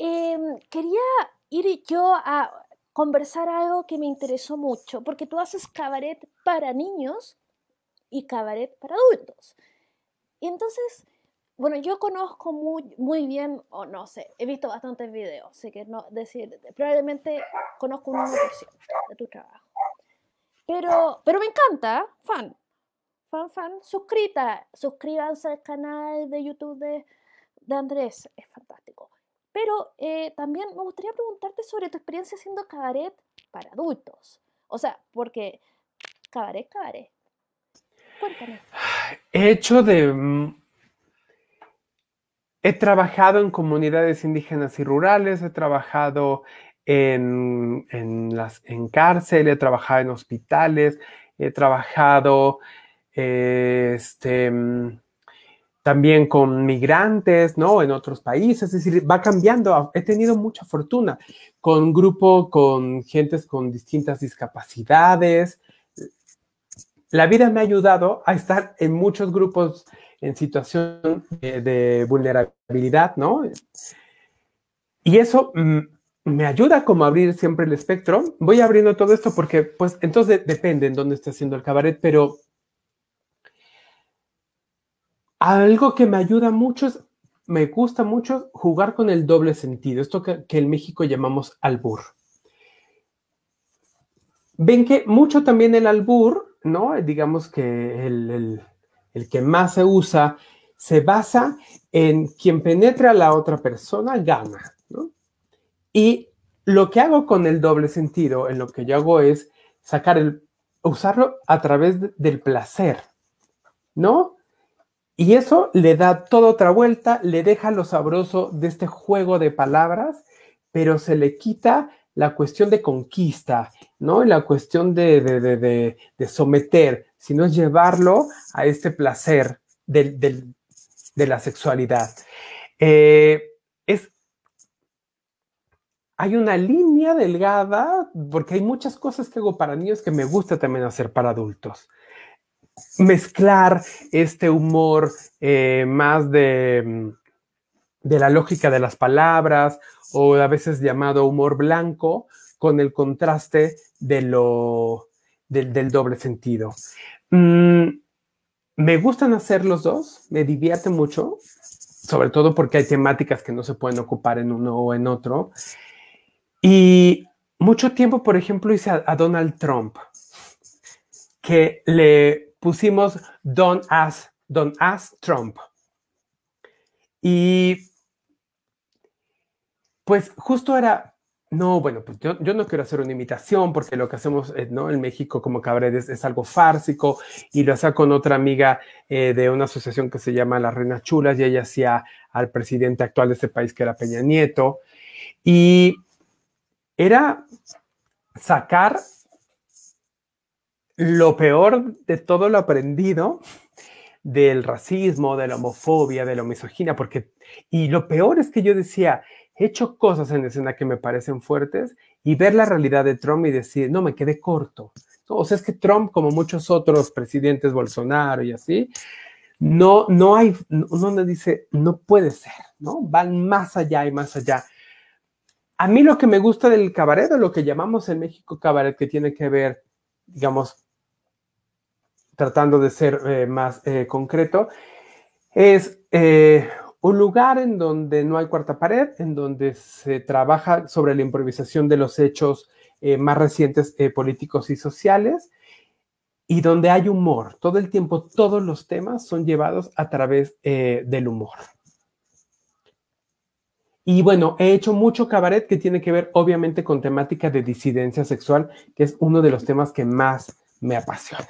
em, quería ir yo a conversar algo que me interesó mucho, porque tú haces cabaret para niños y cabaret para adultos. Y entonces, bueno, yo conozco muy, muy bien, o no sé, he visto bastantes videos, sé que no decir, probablemente conozco un 1% de tu trabajo. Pero, pero me encanta, fan, fan, fan, suscrita, suscríbanse al canal de YouTube de, de Andrés, es fantástico. Pero eh, también me gustaría preguntarte sobre tu experiencia haciendo cabaret para adultos. O sea, porque cabaret, cabaret. Cuéntame. He hecho de... Mm, he trabajado en comunidades indígenas y rurales, he trabajado en, en, las, en cárcel, he trabajado en hospitales, he trabajado este, mm, también con migrantes, ¿no? En otros países, es decir, va cambiando. He tenido mucha fortuna con grupo, con gentes con distintas discapacidades. La vida me ha ayudado a estar en muchos grupos en situación de, vulnerabilidad, ¿no? Y eso me ayuda como a abrir siempre el espectro. Voy abriendo todo esto porque, pues, entonces depende en dónde esté haciendo el cabaret, pero algo que me ayuda mucho es, me gusta mucho jugar con el doble sentido, esto que, en México llamamos albur. Ven que mucho también el albur, ¿no? Digamos que el, que más se usa se basa en quien penetra a la otra persona gana, ¿no? Y lo que hago con el doble sentido, en lo que yo hago es sacar el, usarlo a través del placer, ¿no? Y eso le da toda otra vuelta, le deja lo sabroso de este juego de palabras, pero se le quita la cuestión de conquista, ¿no? Y la cuestión de, de, someter, sino llevarlo a este placer de la sexualidad. Eh, es, hay una línea delgada, porque hay muchas cosas que hago para niños que me gusta también hacer para adultos mezclar este humor eh, más de, de la lógica de las palabras o a veces llamado humor blanco con el contraste de lo, del, doble sentido. Mm, me gustan hacer los dos, me divierte mucho, sobre todo porque hay temáticas que no se pueden ocupar en uno o en otro. Y mucho tiempo, por ejemplo, hice a Donald Trump, que le pusimos Don't Ask, Don't Ask Trump. Y pues justo era, no, bueno, pues yo, no quiero hacer una imitación porque lo que hacemos eh, ¿no? en México como cabaret es, algo fársico y lo hacía con otra amiga eh, de una asociación que se llama Las Reinas Chulas y ella hacía al presidente actual de este país que era Peña Nieto. Y era sacar lo peor de todo lo aprendido del racismo, de la homofobia, de la misoginia, porque, y lo peor es que yo decía, he hecho cosas en escena que me parecen fuertes y ver la realidad de Trump y decir, no, me quedé corto. o sea, es que Trump, como muchos otros presidentes, Bolsonaro y así, no, no hay, uno dice, no puede ser, ¿no? Van más allá y más allá. A mí lo que me gusta del cabaret, o lo que llamamos en México cabaret, que tiene que ver, digamos, tratando de ser eh, más eh, concreto, es eh, un lugar en donde no hay cuarta pared, en donde se trabaja sobre la improvisación de los hechos más recientes políticos y sociales y donde hay humor. Todo el tiempo, todos los temas son llevados a través del humor. Y bueno, he hecho mucho cabaret que tiene que ver obviamente con temática de disidencia sexual, que es uno de los temas que más me apasiona.